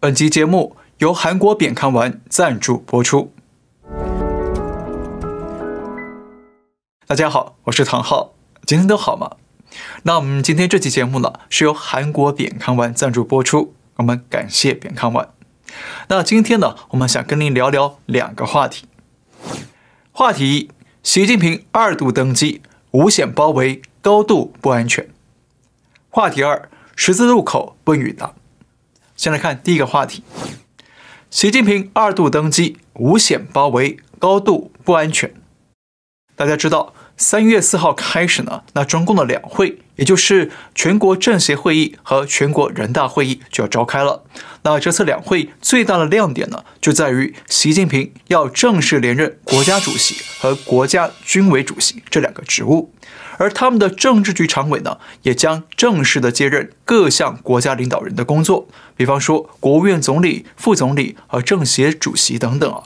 本集节目由韩国扁康丸赞助播出。大家好，我是唐浩，今天都好吗？那我们今天这期节目呢，是由韩国扁康丸赞助播出，我们感谢扁康丸。那今天呢，我们想跟您聊聊两个话题。话题一：习近平二度登基，五险包围，高度不安全。话题二：十字路口不与答。先来看第一个话题：习近平二度登基，无险包围，高度不安全。大家知道，三月四号开始呢，那中共的两会，也就是全国政协会议和全国人大会议就要召开了。那这次两会最大的亮点呢，就在于习近平要正式连任国家主席和国家军委主席这两个职务，而他们的政治局常委呢，也将正式的接任各项国家领导人的工作，比方说国务院总理、副总理和政协主席等等啊。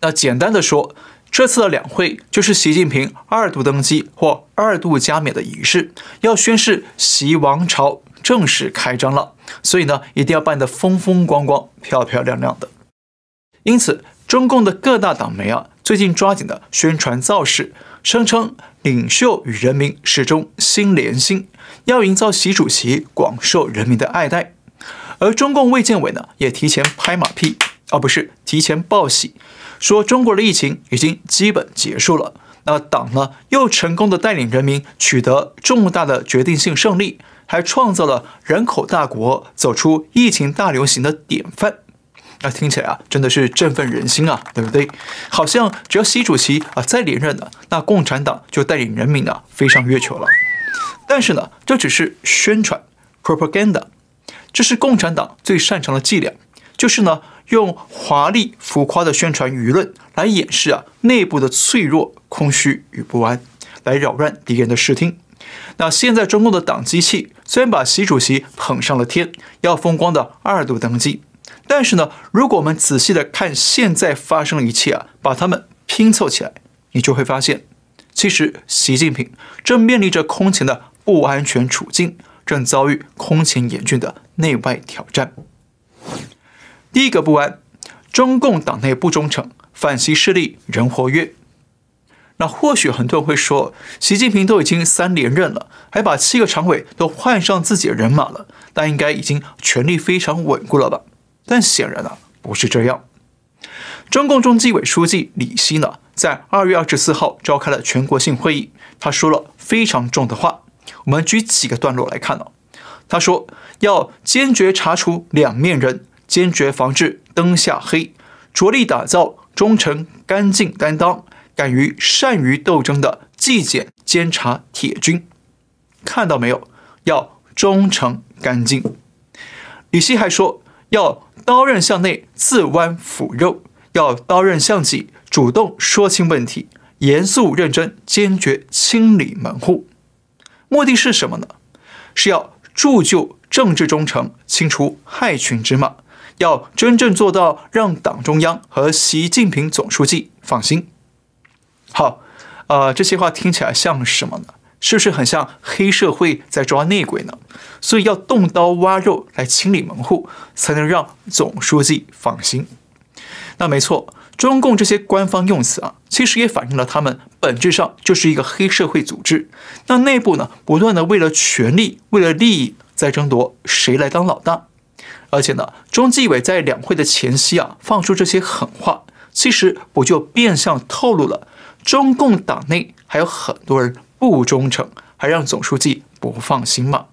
那简单的说，这次的两会就是习近平二度登基或二度加冕的仪式，要宣誓习王朝正式开张了。所以呢，一定要办得风风光光、漂漂亮亮的。因此，中共的各大党媒啊，最近抓紧的宣传造势，声称领袖与人民始终心连心，要营造习主席广受人民的爱戴。而中共卫健委呢，也提前拍马屁，而、不是提前报喜。说中国的疫情已经基本结束了，那党呢又成功的带领人民取得重大的决定性胜利，还创造了人口大国走出疫情大流行的典范。那听起来啊，真的是振奋人心啊，对不对？好像只要习主席啊再连任了，那共产党就带领人民啊飞上月球了。但是呢，这只是宣传 （propaganda），这是共产党最擅长的伎俩，就是呢。用华丽浮夸的宣传舆论来掩饰啊内部的脆弱、空虚与不安，来扰乱敌人的视听。那现在中共的党机器虽然把习主席捧上了天，要风光的二度登基，但是呢，如果我们仔细的看现在发生的一切啊，把它们拼凑起来，你就会发现，其实习近平正面临着空前的不安全处境，正遭遇空前严峻的内外挑战。第一个不安，中共党内不忠诚，反习势力仍活跃。那或许很多人会说，习近平都已经三连任了，还把七个常委都换上自己的人马了，那应该已经权力非常稳固了吧？但显然啊，不是这样。中共中纪委书记李希呢，在二月二十四号召开了全国性会议，他说了非常重的话。我们举几个段落来看呢、他说要坚决查处两面人。坚决防治灯下黑，着力打造忠诚、干净、担当、敢于善于斗争的纪检监察铁军。看到没有？要忠诚、干净。李希还说，要刀刃向内，自剜腐肉；要刀刃向己，主动说清问题，严肃认真、坚决清理门户。目的是什么呢？是要铸就政治忠诚，清除害群之马。要真正做到让党中央和习近平总书记放心。好，呃，这些话听起来像什么呢？是不是很像黑社会在抓内鬼呢？所以要动刀挖肉来清理门户，才能让总书记放心。那没错，中共这些官方用词啊，其实也反映了他们本质上就是一个黑社会组织。那内部呢，不断的为了权力、为了利益在争夺谁来当老大。而且呢，中纪委在两会的前夕啊，放出这些狠话，其实不就变相透露了中共党内还有很多人不忠诚，还让总书记不放心吗？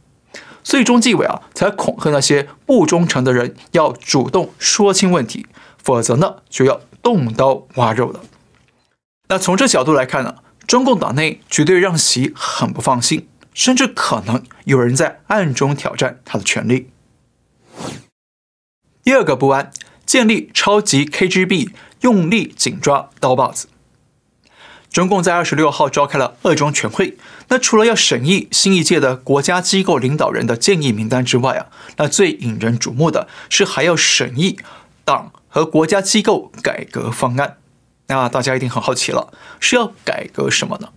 所以中纪委啊，才恐吓那些不忠诚的人要主动说清问题，否则呢，就要动刀挖肉了。那从这角度来看呢，中共党内绝对让习很不放心，甚至可能有人在暗中挑战他的权力。第二个不安，建立超级 KGB，用力紧抓刀把子。中共在二十六号召开了二中全会，那除了要审议新一届的国家机构领导人的建议名单之外啊，那最引人瞩目的是还要审议党和国家机构改革方案。那大家一定很好奇了，是要改革什么呢？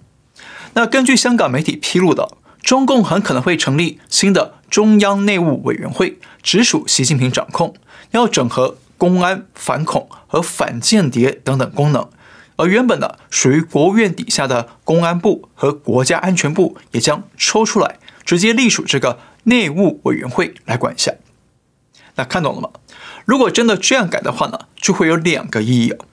那根据香港媒体披露的，中共很可能会成立新的中央内务委员会，直属习近平掌控，要整合公安、反恐和反间谍等等功能。而原本呢，属于国务院底下的公安部和国家安全部也将抽出来，直接隶属这个内务委员会来管辖。那看懂了吗？如果真的这样改的话呢，就会有两个意义哦。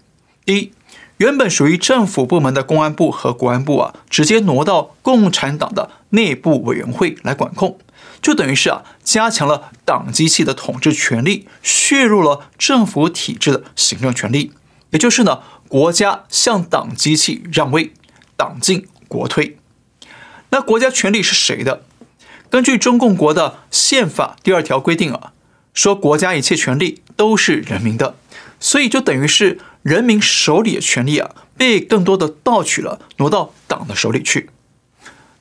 第一，原本属于政府部门的公安部和国安部啊，直接挪到共产党的内部委员会来管控，就等于是啊，加强了党机器的统治权力，削弱了政府体制的行政权力，也就是呢。国家向党机器让位，党进国退。那国家权力是谁的？根据中共国的宪法第二条规定啊，说国家一切权力都是人民的，所以就等于是人民手里的权力啊，被更多的盗取了，挪到党的手里去。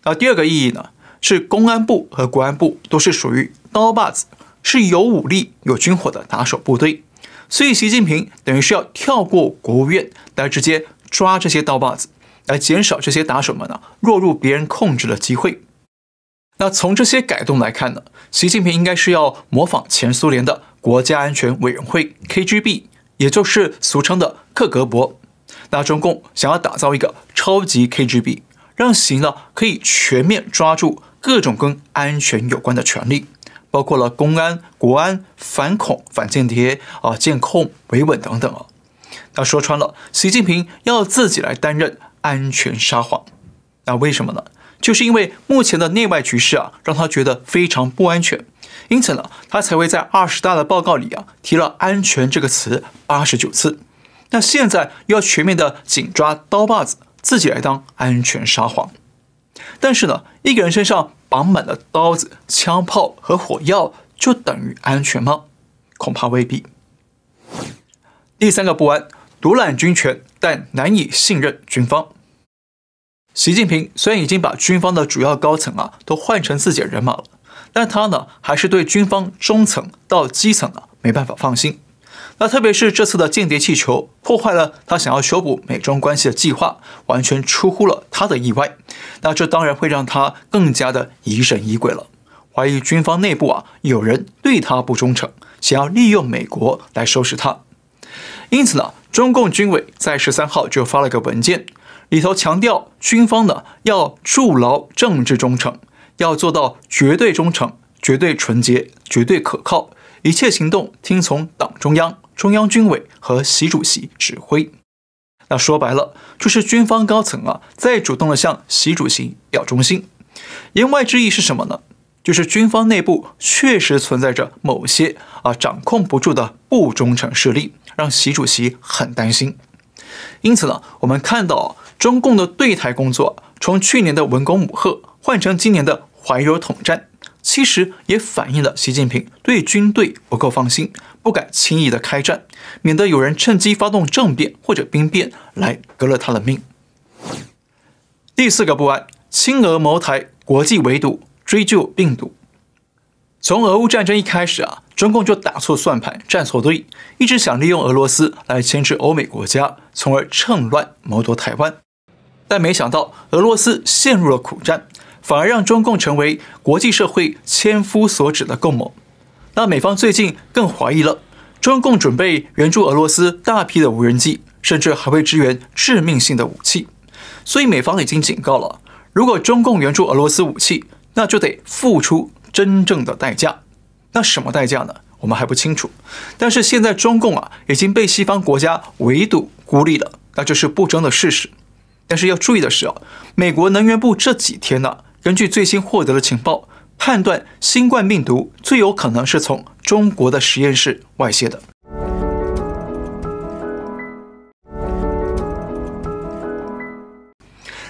那第二个意义呢，是公安部和国安部都是属于刀把子，是有武力、有军火的打手部队。所以，习近平等于是要跳过国务院来直接抓这些刀把子，来减少这些打手们呢落入别人控制的机会。那从这些改动来看呢，习近平应该是要模仿前苏联的国家安全委员会 KGB，也就是俗称的克格勃。那中共想要打造一个超级 KGB，让习呢可以全面抓住各种跟安全有关的权利。包括了公安、国安、反恐、反间谍啊、监控、维稳等等啊。那说穿了，习近平要自己来担任安全沙皇。那为什么呢？就是因为目前的内外局势啊，让他觉得非常不安全，因此呢，他才会在二十大的报告里啊提了“安全”这个词八十九次。那现在要全面的紧抓刀把子，自己来当安全沙皇。但是呢，一个人身上绑满了刀子、枪炮和火药，就等于安全吗？恐怕未必。第三个不安，独揽军权，但难以信任军方。习近平虽然已经把军方的主要高层啊都换成自己的人马了，但他呢还是对军方中层到基层啊没办法放心。那特别是这次的间谍气球破坏了他想要修补美中关系的计划，完全出乎了他的意外。那这当然会让他更加的疑神疑鬼了，怀疑军方内部啊有人对他不忠诚，想要利用美国来收拾他。因此呢，中共军委在十三号就发了个文件，里头强调军方呢要筑牢政治忠诚，要做到绝对忠诚、绝对纯洁、绝对可靠，一切行动听从党中央。中央军委和习主席指挥，那说白了就是军方高层啊，在主动的向习主席表忠心。言外之意是什么呢？就是军方内部确实存在着某些啊掌控不住的不忠诚势力，让习主席很担心。因此呢，我们看到中共的对台工作，从去年的文攻武赫换成今年的怀柔统战。其实也反映了习近平对军队不够放心，不敢轻易的开战，免得有人趁机发动政变或者兵变来革了他的命。第四个不安，亲俄谋台，国际围堵，追究病毒。从俄乌战争一开始啊，中共就打错算盘，站错队，一直想利用俄罗斯来牵制欧美国家，从而趁乱谋夺台湾。但没想到俄罗斯陷入了苦战。反而让中共成为国际社会千夫所指的共谋。那美方最近更怀疑了，中共准备援助俄罗斯大批的无人机，甚至还会支援致命性的武器。所以美方已经警告了，如果中共援助俄罗斯武器，那就得付出真正的代价。那什么代价呢？我们还不清楚。但是现在中共啊已经被西方国家围堵孤立了，那就是不争的事实。但是要注意的是啊，美国能源部这几天呢。根据最新获得的情报，判断新冠病毒最有可能是从中国的实验室外泄的。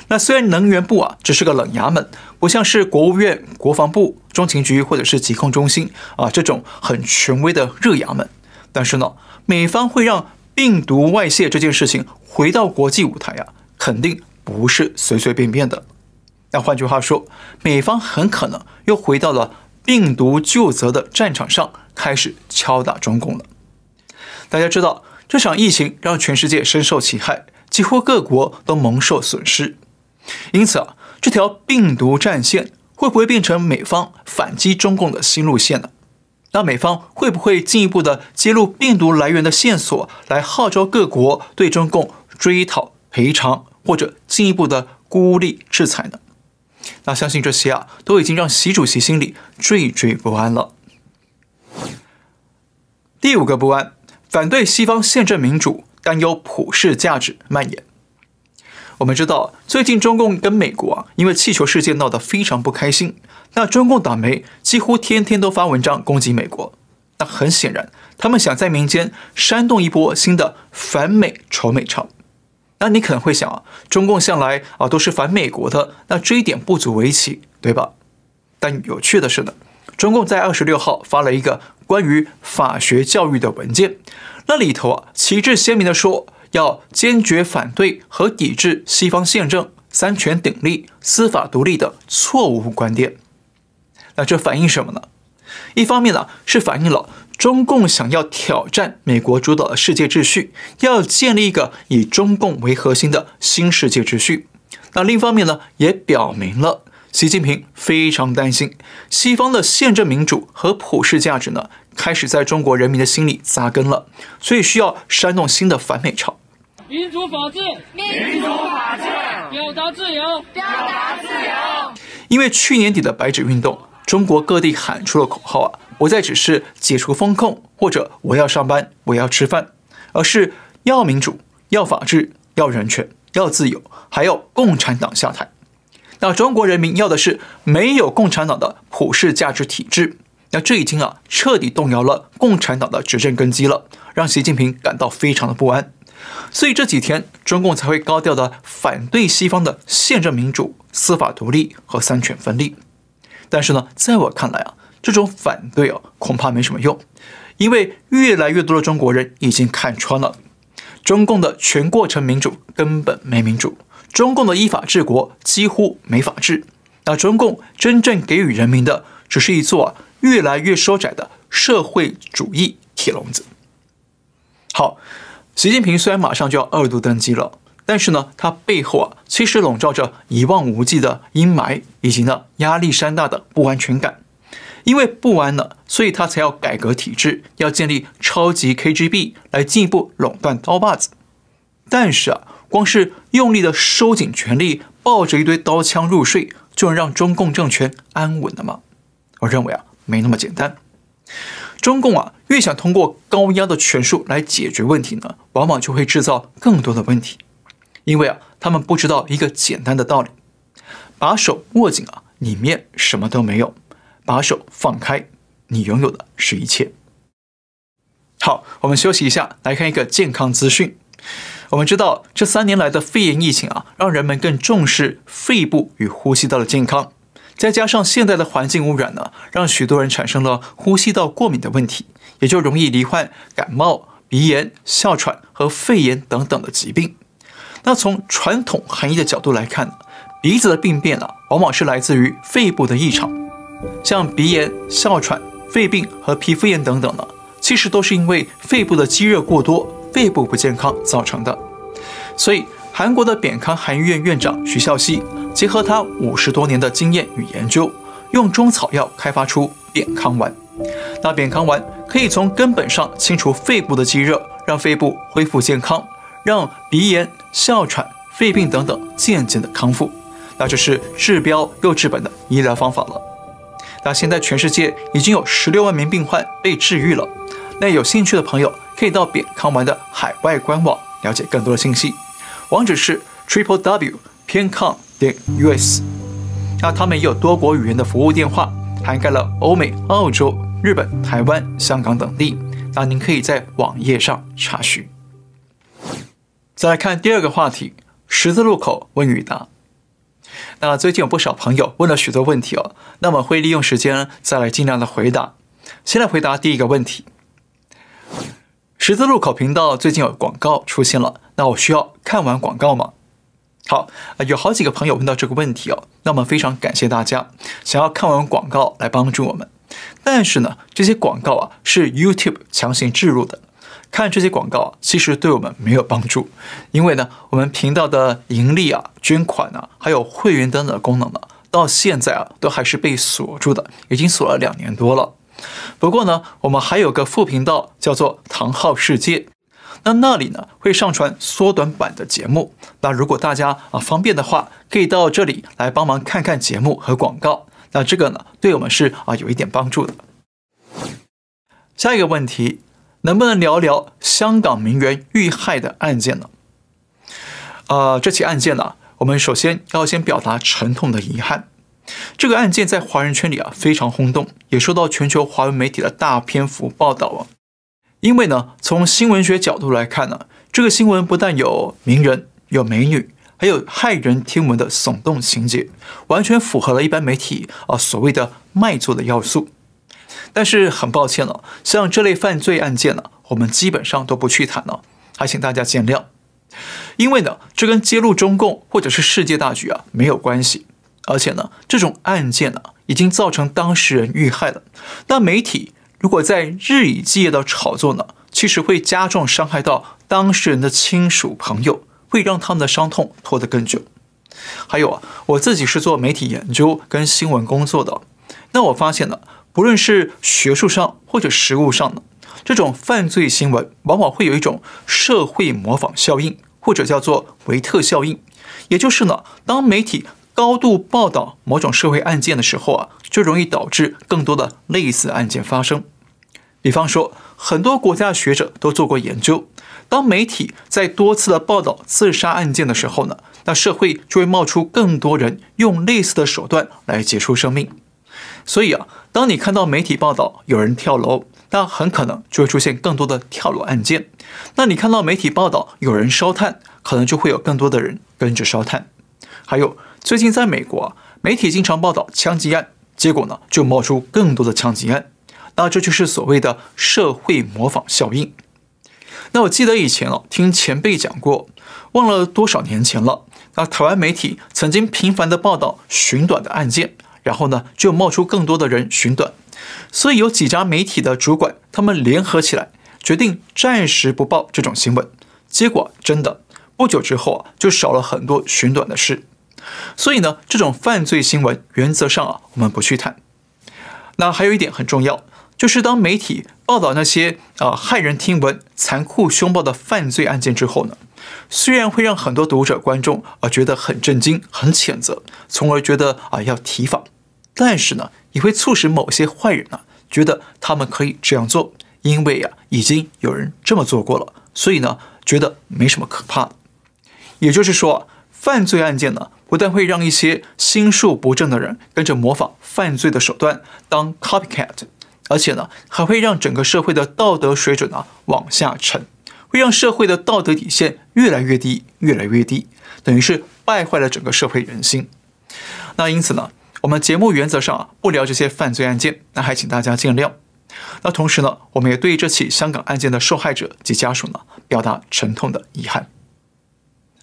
那虽然能源部啊只是个冷衙门，不像是国务院、国防部、中情局或者是疾控中心啊这种很权威的热衙门，但是呢，美方会让病毒外泄这件事情回到国际舞台啊，肯定不是随随便便的。那换句话说，美方很可能又回到了病毒究责的战场上，开始敲打中共了。大家知道，这场疫情让全世界深受其害，几乎各国都蒙受损失。因此啊，这条病毒战线会不会变成美方反击中共的新路线呢？那美方会不会进一步的揭露病毒来源的线索，来号召各国对中共追讨赔偿，或者进一步的孤立制裁呢？那相信这些啊，都已经让习主席心里惴惴不安了。第五个不安，反对西方宪政民主，担忧普世价值蔓延。我们知道，最近中共跟美国啊，因为气球事件闹得非常不开心。那中共党媒几乎天天都发文章攻击美国。那很显然，他们想在民间煽动一波新的反美仇美潮。那你可能会想啊，中共向来啊都是反美国的，那这一点不足为奇，对吧？但有趣的是呢，中共在二十六号发了一个关于法学教育的文件，那里头啊旗帜鲜明的说。要坚决反对和抵制西方宪政、三权鼎立、司法独立的错误观点。那这反映什么呢？一方面呢，是反映了中共想要挑战美国主导的世界秩序，要建立一个以中共为核心的新世界秩序。那另一方面呢，也表明了习近平非常担心西方的宪政民主和普世价值呢，开始在中国人民的心里扎根了，所以需要煽动新的反美潮。民主法治，民主法治，表达自由，表达自由。因为去年底的白纸运动，中国各地喊出了口号啊，不再只是解除封控或者我要上班，我要吃饭，而是要民主，要法治，要人权，要自由，还要共产党下台。那中国人民要的是没有共产党的普世价值体制。那这已经啊彻底动摇了共产党的执政根基了，让习近平感到非常的不安。所以这几天，中共才会高调的反对西方的宪政民主、司法独立和三权分立。但是呢，在我看来啊，这种反对啊，恐怕没什么用，因为越来越多的中国人已经看穿了，中共的全过程民主根本没民主，中共的依法治国几乎没法治。那中共真正给予人民的，只是一座啊越来越收窄的社会主义铁笼子。好。习近平虽然马上就要二度登基了，但是呢，他背后啊其实笼罩着一望无际的阴霾，以及呢压力山大的不安全感。因为不安呢，所以他才要改革体制，要建立超级 KGB 来进一步垄断刀把子。但是啊，光是用力的收紧权力，抱着一堆刀枪入睡，就能让中共政权安稳了吗？我认为啊，没那么简单。中共啊，越想通过高压的权术来解决问题呢，往往就会制造更多的问题。因为啊，他们不知道一个简单的道理：把手握紧啊，里面什么都没有；把手放开，你拥有的是一切。好，我们休息一下，来看一个健康资讯。我们知道，这三年来的肺炎疫情啊，让人们更重视肺部与呼吸道的健康。再加上现在的环境污染呢，让许多人产生了呼吸道过敏的问题，也就容易罹患感冒、鼻炎、哮喘和肺炎等等的疾病。那从传统含义的角度来看呢，鼻子的病变啊，往往是来自于肺部的异常，像鼻炎、哮喘、肺病和皮肤炎等等呢，其实都是因为肺部的积热过多、肺部不健康造成的。所以，韩国的扁康韩医院院长徐孝熙。结合他五十多年的经验与研究，用中草药开发出扁康丸。那扁康丸可以从根本上清除肺部的积热，让肺部恢复健康，让鼻炎、哮喘、肺病等等渐渐的康复。那这是治标又治本的医疗方法了。那现在全世界已经有十六万名病患被治愈了。那有兴趣的朋友可以到扁康丸的海外官网了解更多的信息，网址是 triple w 偏康。点 US，那他们也有多国语言的服务电话，涵盖了欧美、澳洲、日本、台湾、香港等地。那您可以在网页上查询。再来看第二个话题：十字路口问与答。那最近有不少朋友问了许多问题哦，那么会利用时间再来尽量的回答。先来回答第一个问题：十字路口频道最近有广告出现了，那我需要看完广告吗？好，有好几个朋友问到这个问题哦，那么非常感谢大家想要看完广告来帮助我们。但是呢，这些广告啊是 YouTube 强行置入的，看这些广告啊其实对我们没有帮助，因为呢我们频道的盈利啊、捐款啊，还有会员等等的功能呢，到现在啊都还是被锁住的，已经锁了两年多了。不过呢，我们还有个副频道叫做“唐浩世界”，那那里呢会上传缩短版的节目。那如果大家啊方便的话，可以到这里来帮忙看看节目和广告。那这个呢对我们是啊有一点帮助的。下一个问题，能不能聊聊香港名媛遇害的案件呢？呃，这起案件呢，我们首先要先表达沉痛的遗憾。这个案件在华人圈里啊非常轰动，也受到全球华文媒体的大篇幅报道啊。因为呢，从新闻学角度来看呢，这个新闻不但有名人、有美女，还有骇人听闻的耸动情节，完全符合了一般媒体啊所谓的卖座的要素。但是很抱歉了，像这类犯罪案件呢，我们基本上都不去谈了，还请大家见谅。因为呢，这跟揭露中共或者是世界大局啊没有关系。而且呢，这种案件呢，已经造成当事人遇害了。那媒体如果在日以继夜的炒作呢，其实会加重伤害到当事人的亲属朋友，会让他们的伤痛拖得更久。还有啊，我自己是做媒体研究跟新闻工作的，那我发现呢，不论是学术上或者实务上呢，这种犯罪新闻往往会有一种社会模仿效应，或者叫做维特效应，也就是呢，当媒体高度报道某种社会案件的时候啊，就容易导致更多的类似案件发生。比方说，很多国家学者都做过研究，当媒体在多次的报道自杀案件的时候呢，那社会就会冒出更多人用类似的手段来结束生命。所以啊，当你看到媒体报道有人跳楼，那很可能就会出现更多的跳楼案件。那你看到媒体报道有人烧炭，可能就会有更多的人跟着烧炭。还有。最近在美国，媒体经常报道枪击案，结果呢就冒出更多的枪击案，那这就是所谓的社会模仿效应。那我记得以前哦，听前辈讲过，忘了多少年前了。那台湾媒体曾经频繁的报道寻短的案件，然后呢就冒出更多的人寻短，所以有几家媒体的主管他们联合起来，决定暂时不报这种新闻。结果真的不久之后啊，就少了很多寻短的事。所以呢，这种犯罪新闻原则上啊，我们不去谈。那还有一点很重要，就是当媒体报道那些啊骇人听闻、残酷凶暴的犯罪案件之后呢，虽然会让很多读者观众啊觉得很震惊、很谴责，从而觉得啊要提防，但是呢，也会促使某些坏人呢觉得他们可以这样做，因为呀已经有人这么做过了，所以呢觉得没什么可怕的。也就是说，犯罪案件呢，不但会让一些心术不正的人跟着模仿犯罪的手段当 copycat，而且呢，还会让整个社会的道德水准啊往下沉，会让社会的道德底线越来越低，越来越低，等于是败坏了整个社会人心。那因此呢，我们节目原则上啊不聊这些犯罪案件，那还请大家见谅。那同时呢，我们也对这起香港案件的受害者及家属呢表达沉痛的遗憾。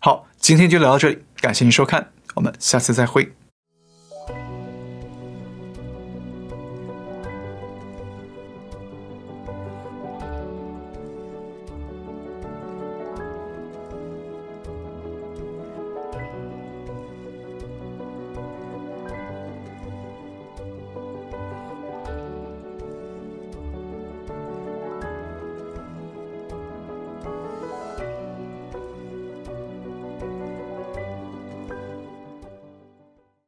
好，今天就聊到这里。感谢您收看，我们下次再会。